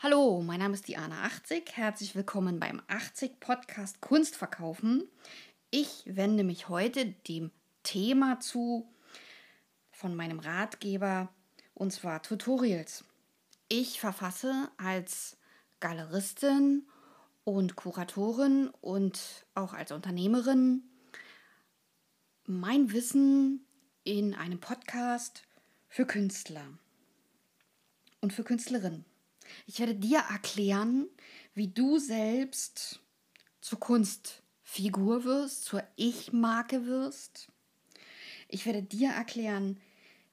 Hallo, mein Name ist Diana 80. Herzlich willkommen beim 80 Podcast Kunst verkaufen. Ich wende mich heute dem Thema zu von meinem Ratgeber und zwar Tutorials. Ich verfasse als Galeristin und Kuratorin und auch als Unternehmerin mein Wissen in einem Podcast für Künstler und für Künstlerinnen. Ich werde dir erklären, wie du selbst zur Kunstfigur wirst, zur Ich-Marke wirst. Ich werde dir erklären,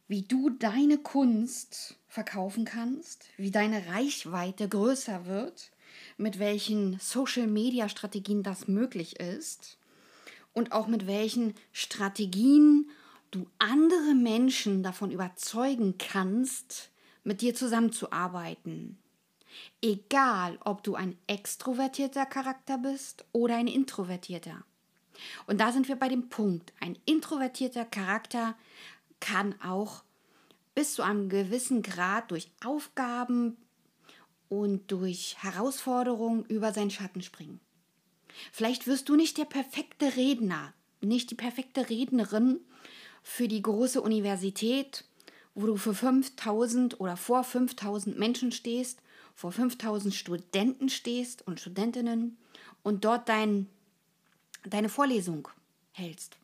wie du deine Kunst verkaufen kannst, wie deine Reichweite größer wird, mit welchen Social-Media-Strategien das möglich ist und auch mit welchen Strategien du andere Menschen davon überzeugen kannst, mit dir zusammenzuarbeiten. Egal, ob du ein extrovertierter Charakter bist oder ein introvertierter. Und da sind wir bei dem Punkt, ein introvertierter Charakter kann auch bis zu einem gewissen Grad durch Aufgaben und durch Herausforderungen über seinen Schatten springen. Vielleicht wirst du nicht der perfekte Redner, nicht die perfekte Rednerin für die große Universität, wo du für 5000 oder vor 5000 Menschen stehst, vor 5000 Studenten stehst und Studentinnen und dort dein, deine Vorlesung hältst.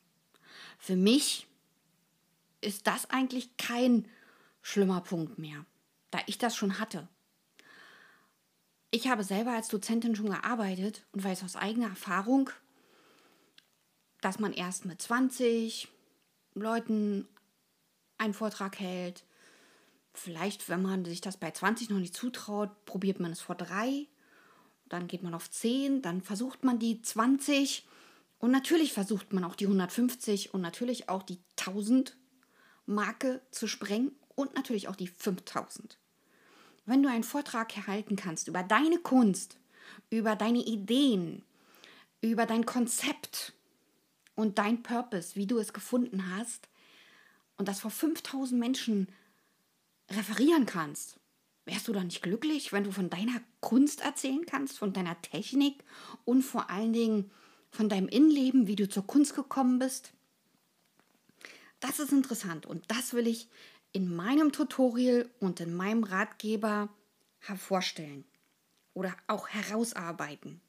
Für mich ist das eigentlich kein schlimmer Punkt mehr, da ich das schon hatte. Ich habe selber als Dozentin schon gearbeitet und weiß aus eigener Erfahrung, dass man erst mit 20 Leuten einen Vortrag hält. Vielleicht, wenn man sich das bei 20 noch nicht zutraut, probiert man es vor drei. Dann geht man auf 10, dann versucht man die 20 und natürlich versucht man auch die 150 und natürlich auch die 1000 Marke zu sprengen und natürlich auch die 5000. Wenn du einen Vortrag erhalten kannst über deine Kunst, über deine Ideen, über dein Konzept und dein Purpose, wie du es gefunden hast, und das vor 5000 Menschen referieren kannst, wärst du dann nicht glücklich, wenn du von deiner Kunst erzählen kannst, von deiner Technik und vor allen Dingen von deinem Innenleben, wie du zur Kunst gekommen bist? Das ist interessant und das will ich in meinem Tutorial und in meinem Ratgeber hervorstellen oder auch herausarbeiten.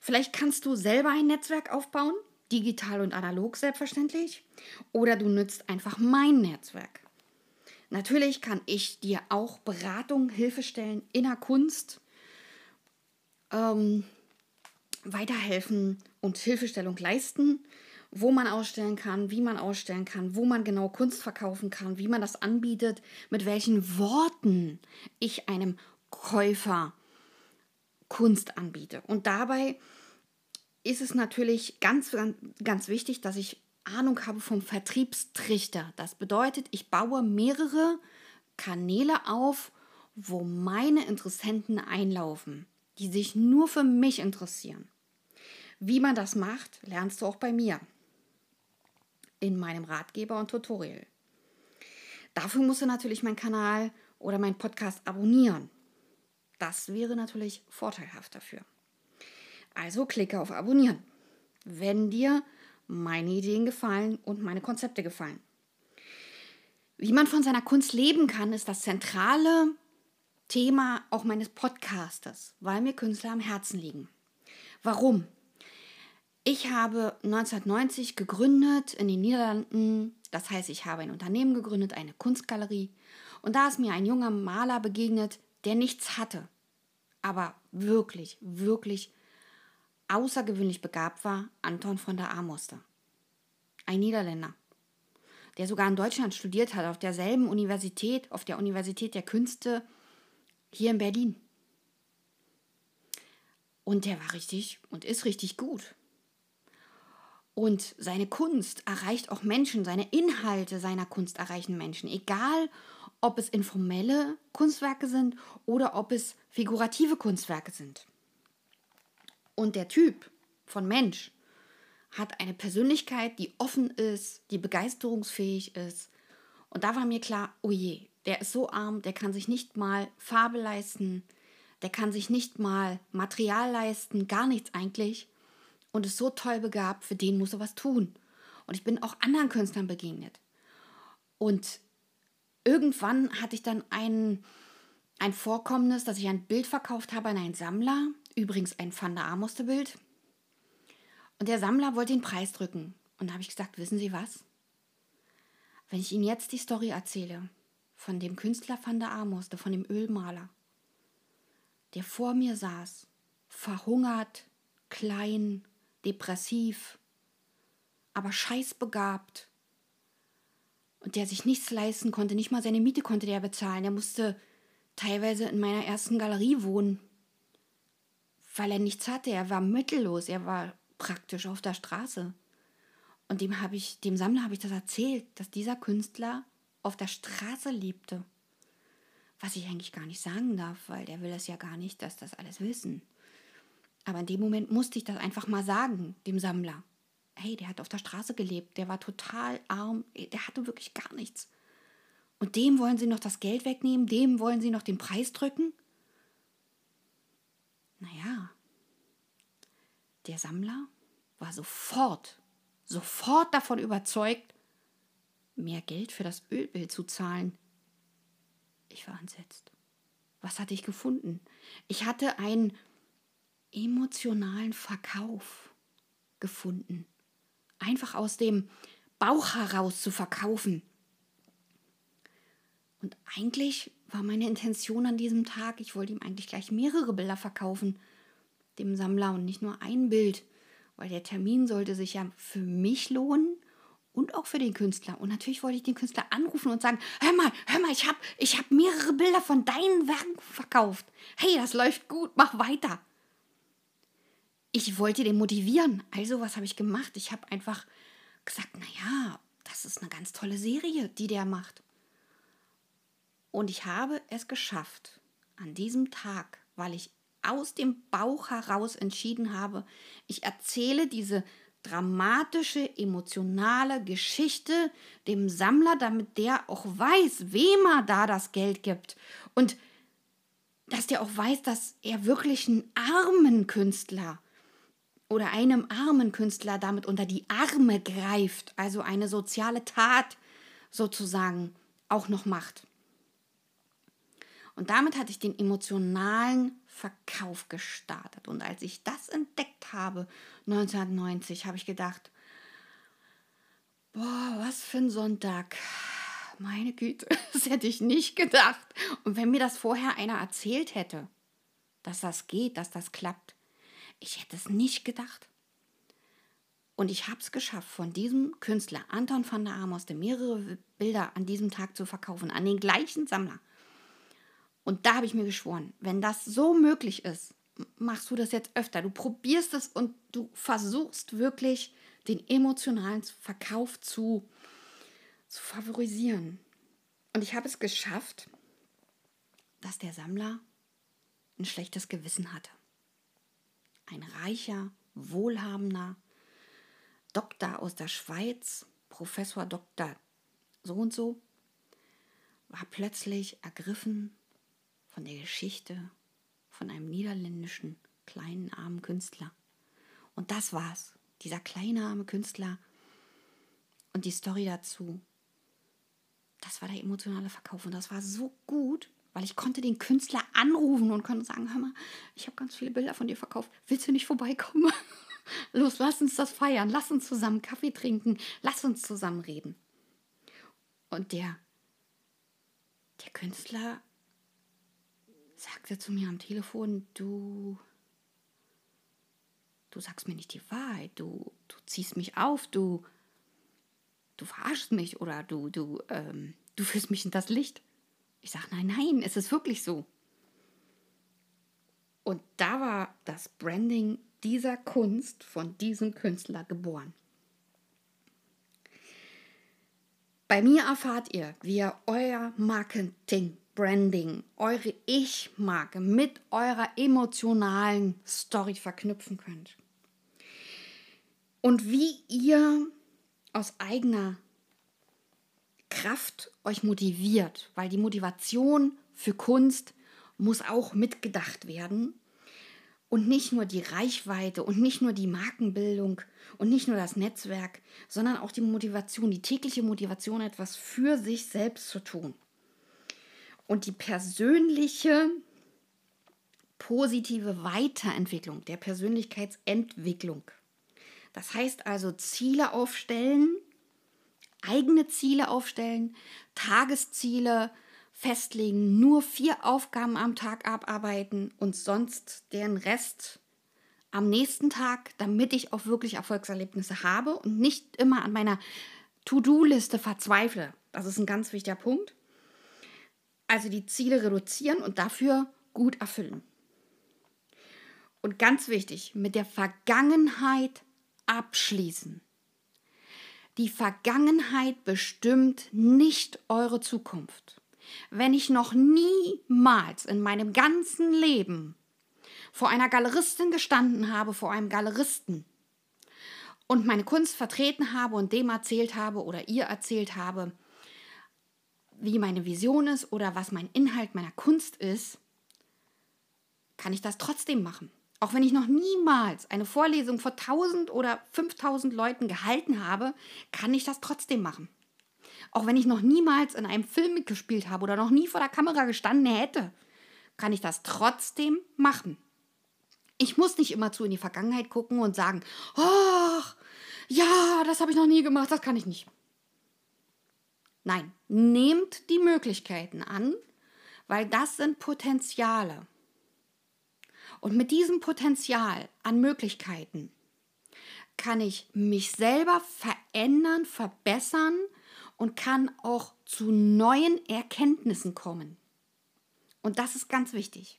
Vielleicht kannst du selber ein Netzwerk aufbauen, digital und analog selbstverständlich, oder du nützt einfach mein Netzwerk. Natürlich kann ich dir auch Beratung, Hilfestellen in der Kunst ähm, weiterhelfen und Hilfestellung leisten wo man ausstellen kann, wie man ausstellen kann, wo man genau Kunst verkaufen kann, wie man das anbietet, mit welchen Worten ich einem Käufer Kunst anbiete. Und dabei ist es natürlich ganz, ganz wichtig, dass ich Ahnung habe vom Vertriebstrichter. Das bedeutet, ich baue mehrere Kanäle auf, wo meine Interessenten einlaufen, die sich nur für mich interessieren. Wie man das macht, lernst du auch bei mir in meinem Ratgeber und Tutorial. Dafür musst du natürlich meinen Kanal oder meinen Podcast abonnieren. Das wäre natürlich vorteilhaft dafür. Also klicke auf Abonnieren, wenn dir meine Ideen gefallen und meine Konzepte gefallen. Wie man von seiner Kunst leben kann, ist das zentrale Thema auch meines Podcastes, weil mir Künstler am Herzen liegen. Warum? Ich habe 1990 gegründet in den Niederlanden. Das heißt, ich habe ein Unternehmen gegründet, eine Kunstgalerie. Und da ist mir ein junger Maler begegnet, der nichts hatte, aber wirklich, wirklich außergewöhnlich begabt war, Anton von der Amoste. Ein Niederländer, der sogar in Deutschland studiert hat, auf derselben Universität, auf der Universität der Künste hier in Berlin. Und der war richtig und ist richtig gut. Und seine Kunst erreicht auch Menschen, seine Inhalte seiner Kunst erreichen Menschen, egal ob es informelle Kunstwerke sind oder ob es figurative Kunstwerke sind. Und der Typ von Mensch hat eine Persönlichkeit, die offen ist, die begeisterungsfähig ist. Und da war mir klar, oh je, der ist so arm, der kann sich nicht mal Farbe leisten, der kann sich nicht mal Material leisten, gar nichts eigentlich und ist so toll begabt, für den muss er was tun. Und ich bin auch anderen Künstlern begegnet. Und irgendwann hatte ich dann ein, ein Vorkommnis, dass ich ein Bild verkauft habe an einen Sammler, übrigens ein Van der Amoste Bild. Und der Sammler wollte den Preis drücken. Und da habe ich gesagt, wissen Sie was? Wenn ich Ihnen jetzt die Story erzähle von dem Künstler Van der Amoste, von dem Ölmaler, der vor mir saß, verhungert, klein, depressiv, aber scheißbegabt und der sich nichts leisten konnte, nicht mal seine Miete konnte der bezahlen. Er musste teilweise in meiner ersten Galerie wohnen, weil er nichts hatte. Er war mittellos, er war praktisch auf der Straße. Und dem habe ich, dem Sammler habe ich das erzählt, dass dieser Künstler auf der Straße lebte. Was ich eigentlich gar nicht sagen darf, weil der will es ja gar nicht, dass das alles wissen. Aber in dem Moment musste ich das einfach mal sagen, dem Sammler. Hey, der hat auf der Straße gelebt, der war total arm, der hatte wirklich gar nichts. Und dem wollen sie noch das Geld wegnehmen, dem wollen sie noch den Preis drücken? Naja, der Sammler war sofort, sofort davon überzeugt, mehr Geld für das Ölbild zu zahlen. Ich war entsetzt. Was hatte ich gefunden? Ich hatte einen emotionalen Verkauf gefunden. Einfach aus dem Bauch heraus zu verkaufen. Und eigentlich war meine Intention an diesem Tag, ich wollte ihm eigentlich gleich mehrere Bilder verkaufen dem Sammler und nicht nur ein Bild, weil der Termin sollte sich ja für mich lohnen und auch für den Künstler. Und natürlich wollte ich den Künstler anrufen und sagen, hör mal, hör mal, ich habe ich hab mehrere Bilder von deinen Werken verkauft. Hey, das läuft gut, mach weiter. Ich wollte den motivieren. Also, was habe ich gemacht? Ich habe einfach gesagt, naja, das ist eine ganz tolle Serie, die der macht. Und ich habe es geschafft, an diesem Tag, weil ich aus dem Bauch heraus entschieden habe, ich erzähle diese dramatische, emotionale Geschichte dem Sammler, damit der auch weiß, wem er da das Geld gibt. Und dass der auch weiß, dass er wirklich einen armen Künstler oder einem armen Künstler damit unter die Arme greift, also eine soziale Tat sozusagen auch noch macht. Und damit hatte ich den emotionalen Verkauf gestartet. Und als ich das entdeckt habe, 1990, habe ich gedacht, boah, was für ein Sonntag. Meine Güte, das hätte ich nicht gedacht. Und wenn mir das vorher einer erzählt hätte, dass das geht, dass das klappt, ich hätte es nicht gedacht. Und ich habe es geschafft, von diesem Künstler Anton van der Amos mehrere Bilder an diesem Tag zu verkaufen, an den gleichen Sammler. Und da habe ich mir geschworen, wenn das so möglich ist, machst du das jetzt öfter. Du probierst es und du versuchst wirklich den emotionalen Verkauf zu, zu favorisieren. Und ich habe es geschafft, dass der Sammler ein schlechtes Gewissen hatte. Ein reicher, wohlhabender Doktor aus der Schweiz, Professor Doktor so und so, war plötzlich ergriffen von der Geschichte von einem niederländischen kleinen armen Künstler. Und das war's. Dieser kleine arme Künstler und die Story dazu. Das war der emotionale Verkauf und das war so gut, weil ich konnte den Künstler anrufen und konnte sagen, hör mal, ich habe ganz viele Bilder von dir verkauft. Willst du nicht vorbeikommen? Los, lass uns das feiern. Lass uns zusammen Kaffee trinken. Lass uns zusammen reden. Und der, der Künstler sagte zu mir am Telefon, du, du sagst mir nicht die Wahrheit, du, du ziehst mich auf, du, du verarschst mich oder du, du, ähm, du führst mich in das Licht. Ich sage, nein, nein, es ist wirklich so. Und da war das Branding dieser Kunst von diesem Künstler geboren. Bei mir erfahrt ihr, wie ihr euer Marketing Branding, eure Ich-Marke mit eurer emotionalen Story verknüpfen könnt. Und wie ihr aus eigener Kraft euch motiviert, weil die Motivation für Kunst muss auch mitgedacht werden. Und nicht nur die Reichweite und nicht nur die Markenbildung und nicht nur das Netzwerk, sondern auch die Motivation, die tägliche Motivation, etwas für sich selbst zu tun. Und die persönliche positive Weiterentwicklung, der Persönlichkeitsentwicklung. Das heißt also Ziele aufstellen, eigene Ziele aufstellen, Tagesziele festlegen, nur vier Aufgaben am Tag abarbeiten und sonst den Rest am nächsten Tag, damit ich auch wirklich Erfolgserlebnisse habe und nicht immer an meiner To-Do-Liste verzweifle. Das ist ein ganz wichtiger Punkt. Also die Ziele reduzieren und dafür gut erfüllen. Und ganz wichtig, mit der Vergangenheit abschließen. Die Vergangenheit bestimmt nicht eure Zukunft. Wenn ich noch niemals in meinem ganzen Leben vor einer Galeristin gestanden habe, vor einem Galeristen und meine Kunst vertreten habe und dem erzählt habe oder ihr erzählt habe, wie meine Vision ist oder was mein Inhalt meiner Kunst ist, kann ich das trotzdem machen. Auch wenn ich noch niemals eine Vorlesung vor 1000 oder 5000 Leuten gehalten habe, kann ich das trotzdem machen. Auch wenn ich noch niemals in einem Film mitgespielt habe oder noch nie vor der Kamera gestanden hätte, kann ich das trotzdem machen. Ich muss nicht immer zu in die Vergangenheit gucken und sagen, ach, ja, das habe ich noch nie gemacht, das kann ich nicht. Nein, nehmt die Möglichkeiten an, weil das sind Potenziale. Und mit diesem Potenzial an Möglichkeiten kann ich mich selber verändern, verbessern und kann auch zu neuen Erkenntnissen kommen. Und das ist ganz wichtig.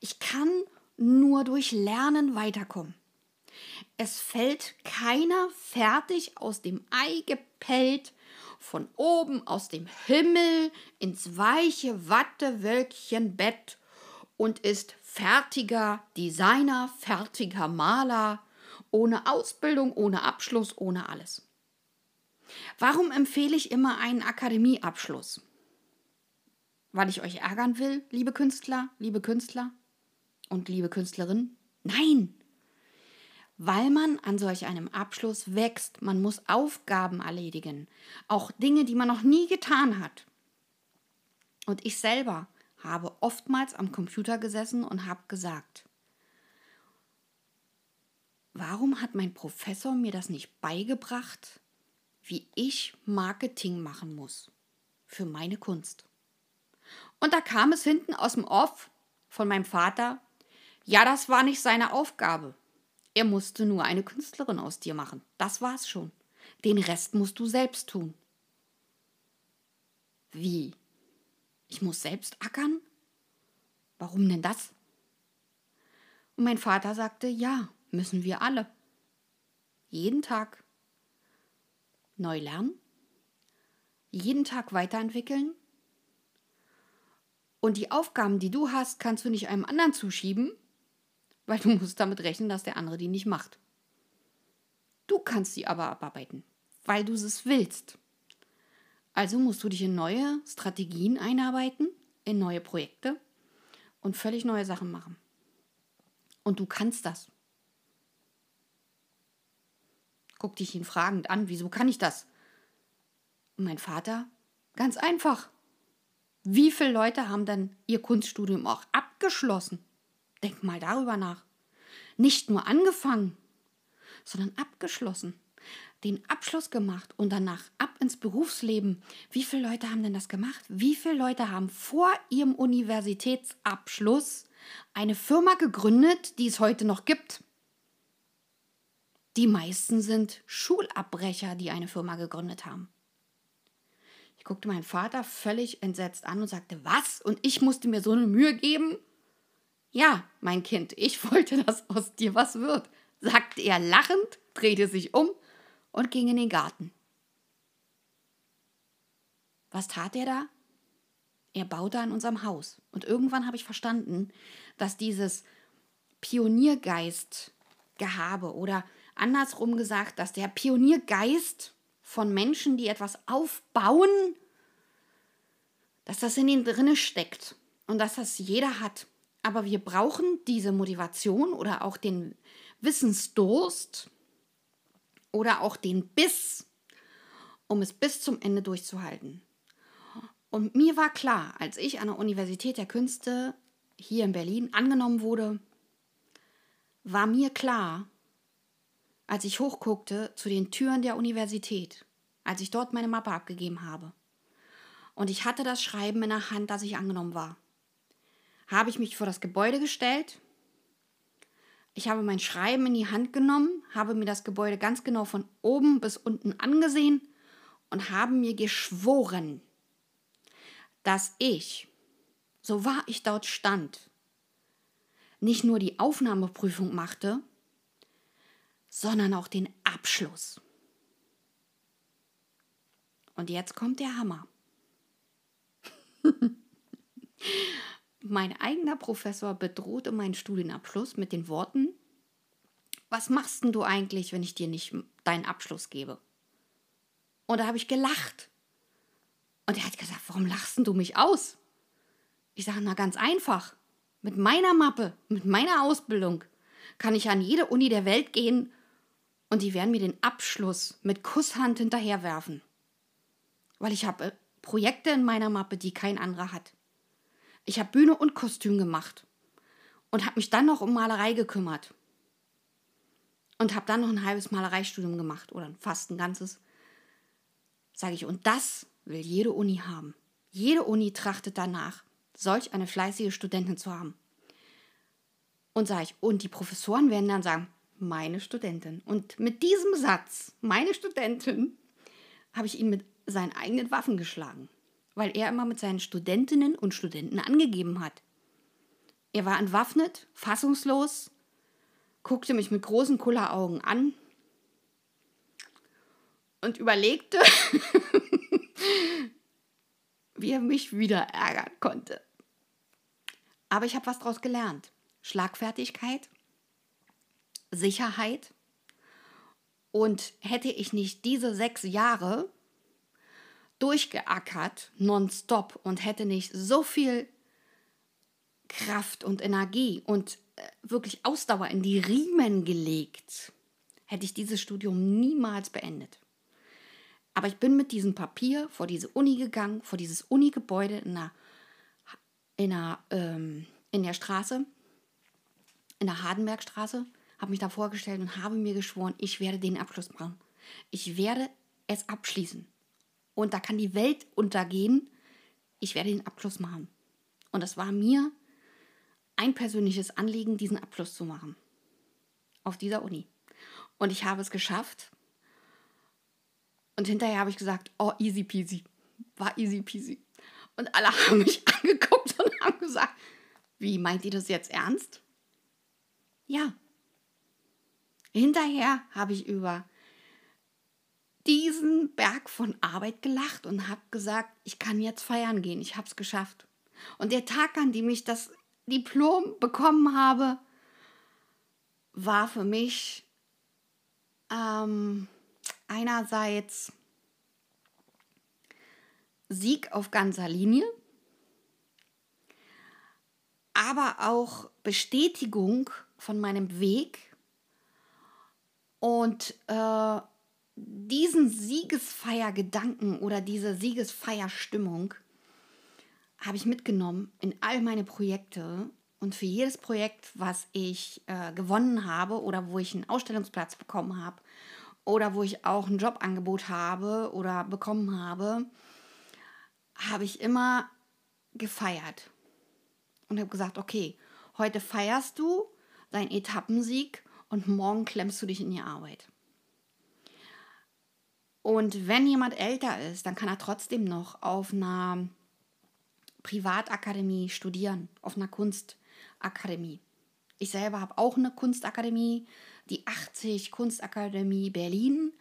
Ich kann nur durch Lernen weiterkommen. Es fällt keiner fertig aus dem Ei gepellt, von oben aus dem Himmel ins weiche Wattewölkchenbett und ist fertiger Designer, fertiger Maler, ohne Ausbildung, ohne Abschluss, ohne alles. Warum empfehle ich immer einen Akademieabschluss? Weil ich euch ärgern will, liebe Künstler, liebe Künstler und liebe Künstlerin? Nein! Weil man an solch einem Abschluss wächst. Man muss Aufgaben erledigen. Auch Dinge, die man noch nie getan hat. Und ich selber habe oftmals am Computer gesessen und habe gesagt, warum hat mein Professor mir das nicht beigebracht, wie ich Marketing machen muss für meine Kunst? Und da kam es hinten aus dem Off von meinem Vater, ja, das war nicht seine Aufgabe. Er musste nur eine Künstlerin aus dir machen. Das war's schon. Den Rest musst du selbst tun. Wie? Ich muss selbst ackern? Warum denn das? Und mein Vater sagte, ja, müssen wir alle. Jeden Tag neu lernen, jeden Tag weiterentwickeln. Und die Aufgaben, die du hast, kannst du nicht einem anderen zuschieben, weil du musst damit rechnen, dass der andere die nicht macht. Du kannst sie aber abarbeiten, weil du es willst. Also musst du dich in neue Strategien einarbeiten, in neue Projekte und völlig neue Sachen machen. Und du kannst das. Guck dich ihn fragend an, wieso kann ich das? Und mein Vater, ganz einfach. Wie viele Leute haben dann ihr Kunststudium auch abgeschlossen? Denk mal darüber nach. Nicht nur angefangen, sondern abgeschlossen den Abschluss gemacht und danach ab ins Berufsleben. Wie viele Leute haben denn das gemacht? Wie viele Leute haben vor ihrem Universitätsabschluss eine Firma gegründet, die es heute noch gibt? Die meisten sind Schulabbrecher, die eine Firma gegründet haben. Ich guckte meinen Vater völlig entsetzt an und sagte, was? Und ich musste mir so eine Mühe geben? Ja, mein Kind, ich wollte, dass aus dir was wird, sagte er lachend, drehte sich um und ging in den Garten. Was tat er da? Er baute an unserem Haus. Und irgendwann habe ich verstanden, dass dieses Pioniergeist-Gehabe oder andersrum gesagt, dass der Pioniergeist von Menschen, die etwas aufbauen, dass das in ihnen drinne steckt. und dass das jeder hat. Aber wir brauchen diese Motivation oder auch den Wissensdurst oder auch den Biss, um es bis zum Ende durchzuhalten. Und mir war klar, als ich an der Universität der Künste hier in Berlin angenommen wurde, war mir klar, als ich hochguckte zu den Türen der Universität, als ich dort meine Mappe abgegeben habe. Und ich hatte das Schreiben in der Hand, dass ich angenommen war. Habe ich mich vor das Gebäude gestellt. Ich habe mein Schreiben in die Hand genommen, habe mir das Gebäude ganz genau von oben bis unten angesehen und habe mir geschworen, dass ich, so wahr ich dort stand, nicht nur die Aufnahmeprüfung machte, sondern auch den Abschluss. Und jetzt kommt der Hammer. mein eigener Professor bedrohte meinen Studienabschluss mit den Worten, was machst denn du eigentlich, wenn ich dir nicht deinen Abschluss gebe? Und da habe ich gelacht. Und er hat gesagt, warum lachst du mich aus? Ich sage, na ganz einfach. Mit meiner Mappe, mit meiner Ausbildung kann ich an jede Uni der Welt gehen und die werden mir den Abschluss mit Kusshand hinterherwerfen. Weil ich habe äh, Projekte in meiner Mappe, die kein anderer hat. Ich habe Bühne und Kostüm gemacht und habe mich dann noch um Malerei gekümmert. Und habe dann noch ein halbes Malereistudium gemacht oder fast ein ganzes. Sage ich, und das will jede Uni haben. Jede Uni trachtet danach, solch eine fleißige Studentin zu haben. Und sage ich, und die Professoren werden dann sagen, meine Studentin. Und mit diesem Satz, meine Studentin, habe ich ihn mit seinen eigenen Waffen geschlagen, weil er immer mit seinen Studentinnen und Studenten angegeben hat. Er war entwaffnet, fassungslos, guckte mich mit großen Kulleraugen an und überlegte, wie er mich wieder ärgern konnte. Aber ich habe was daraus gelernt. Schlagfertigkeit, Sicherheit. Und hätte ich nicht diese sechs Jahre durchgeackert, nonstop, und hätte nicht so viel Kraft und Energie und äh, wirklich Ausdauer in die Riemen gelegt, hätte ich dieses Studium niemals beendet. Aber ich bin mit diesem Papier vor diese Uni gegangen, vor dieses Uni-Gebäude in der, in, der, ähm, in der Straße in der Hardenbergstraße, habe mich da vorgestellt und habe mir geschworen, ich werde den Abschluss machen. Ich werde es abschließen. Und da kann die Welt untergehen. Ich werde den Abschluss machen. Und das war mir ein persönliches Anliegen, diesen Abschluss zu machen. Auf dieser Uni. Und ich habe es geschafft. Und hinterher habe ich gesagt, oh, easy peasy. War easy peasy. Und alle haben mich angeguckt und haben gesagt, wie meint ihr das jetzt ernst? Ja. Hinterher habe ich über diesen Berg von Arbeit gelacht und habe gesagt, ich kann jetzt feiern gehen, ich habe es geschafft. Und der Tag, an dem ich das Diplom bekommen habe, war für mich ähm, einerseits Sieg auf ganzer Linie, aber auch Bestätigung von meinem Weg. Und äh, diesen Siegesfeiergedanken oder diese Siegesfeierstimmung habe ich mitgenommen in all meine Projekte. Und für jedes Projekt, was ich äh, gewonnen habe oder wo ich einen Ausstellungsplatz bekommen habe oder wo ich auch ein Jobangebot habe oder bekommen habe, habe ich immer gefeiert und habe gesagt, okay, heute feierst du deinen Etappensieg und morgen klemmst du dich in die Arbeit. Und wenn jemand älter ist, dann kann er trotzdem noch auf einer Privatakademie studieren, auf einer Kunstakademie. Ich selber habe auch eine Kunstakademie, die 80 Kunstakademie Berlin.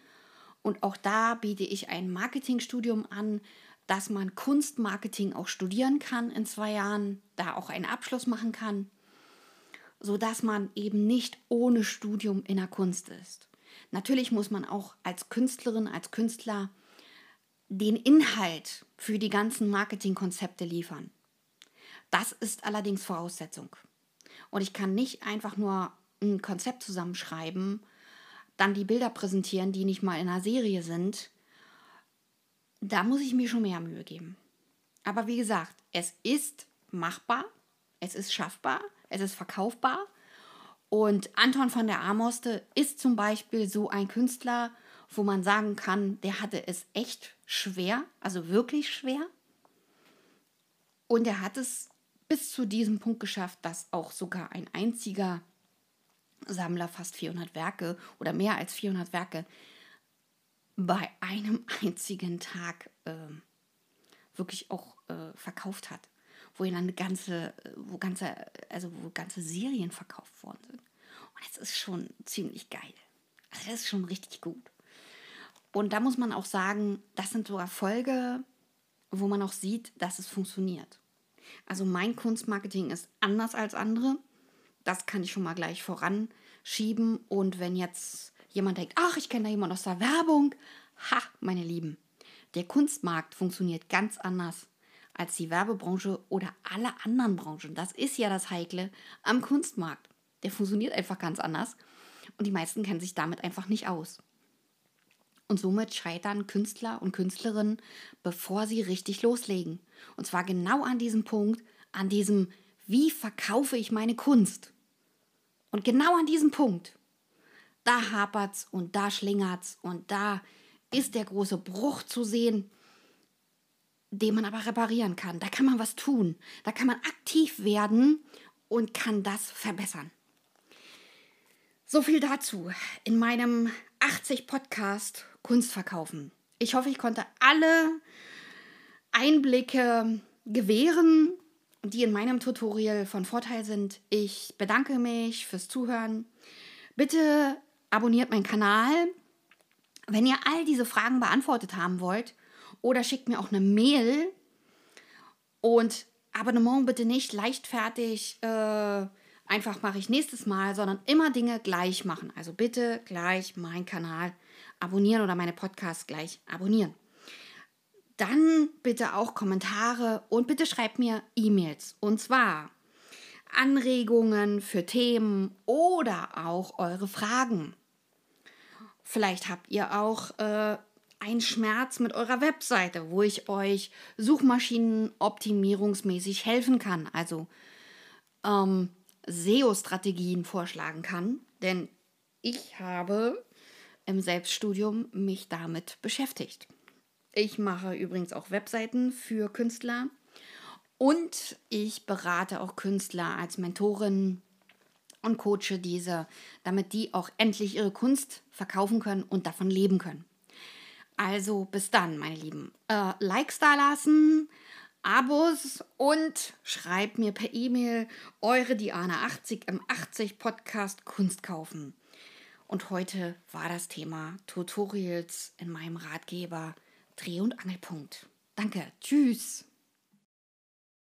Und auch da biete ich ein Marketingstudium an, dass man Kunstmarketing auch studieren kann in zwei Jahren, da auch einen Abschluss machen kann sodass man eben nicht ohne Studium in der Kunst ist. Natürlich muss man auch als Künstlerin, als Künstler den Inhalt für die ganzen Marketingkonzepte liefern. Das ist allerdings Voraussetzung. Und ich kann nicht einfach nur ein Konzept zusammenschreiben, dann die Bilder präsentieren, die nicht mal in einer Serie sind. Da muss ich mir schon mehr Mühe geben. Aber wie gesagt, es ist machbar, es ist schaffbar, es ist verkaufbar. Und Anton von der Amoste ist zum Beispiel so ein Künstler, wo man sagen kann, der hatte es echt schwer, also wirklich schwer. Und er hat es bis zu diesem Punkt geschafft, dass auch sogar ein einziger Sammler fast 400 Werke oder mehr als 400 Werke bei einem einzigen Tag äh, wirklich auch äh, verkauft hat, wo dann ganze, wo ganze, also wo ganze Serien verkauft worden sind. Und das ist schon ziemlich geil. Also das ist schon richtig gut. Und da muss man auch sagen, das sind so Erfolge, wo man auch sieht, dass es funktioniert. Also mein Kunstmarketing ist anders als andere. Das kann ich schon mal gleich voranschieben. Und wenn jetzt jemand denkt, ach, ich kenne da jemanden aus der Werbung, ha, meine Lieben, der Kunstmarkt funktioniert ganz anders als die Werbebranche oder alle anderen Branchen. Das ist ja das Heikle am Kunstmarkt. Der funktioniert einfach ganz anders und die meisten kennen sich damit einfach nicht aus. Und somit scheitern Künstler und Künstlerinnen, bevor sie richtig loslegen. Und zwar genau an diesem Punkt, an diesem, wie verkaufe ich meine Kunst? Und genau an diesem Punkt, da hapert's und da schlingert's und da ist der große Bruch zu sehen, den man aber reparieren kann. Da kann man was tun. Da kann man aktiv werden und kann das verbessern. So viel dazu in meinem 80 Podcast Kunst verkaufen. Ich hoffe, ich konnte alle Einblicke gewähren, die in meinem Tutorial von Vorteil sind. Ich bedanke mich fürs Zuhören. Bitte abonniert meinen Kanal, wenn ihr all diese Fragen beantwortet haben wollt, oder schickt mir auch eine Mail. Und Abonnement bitte nicht leichtfertig, äh, einfach mache ich nächstes Mal, sondern immer Dinge gleich machen. Also bitte gleich meinen Kanal abonnieren oder meine Podcasts gleich abonnieren. Dann bitte auch Kommentare und bitte schreibt mir E-Mails. Und zwar Anregungen für Themen oder auch eure Fragen. Vielleicht habt ihr auch äh, einen Schmerz mit eurer Webseite, wo ich euch Suchmaschinenoptimierungsmäßig helfen kann. Also ähm, SEO-Strategien vorschlagen kann. Denn ich habe im Selbststudium mich damit beschäftigt. Ich mache übrigens auch Webseiten für Künstler und ich berate auch Künstler als Mentorin und coache diese, damit die auch endlich ihre Kunst verkaufen können und davon leben können. Also bis dann, meine Lieben. Äh, Likes da lassen, Abos und schreibt mir per E-Mail eure Diana 80 im 80 Podcast Kunst kaufen. Und heute war das Thema Tutorials in meinem Ratgeber Dreh- und Angelpunkt. Danke, tschüss.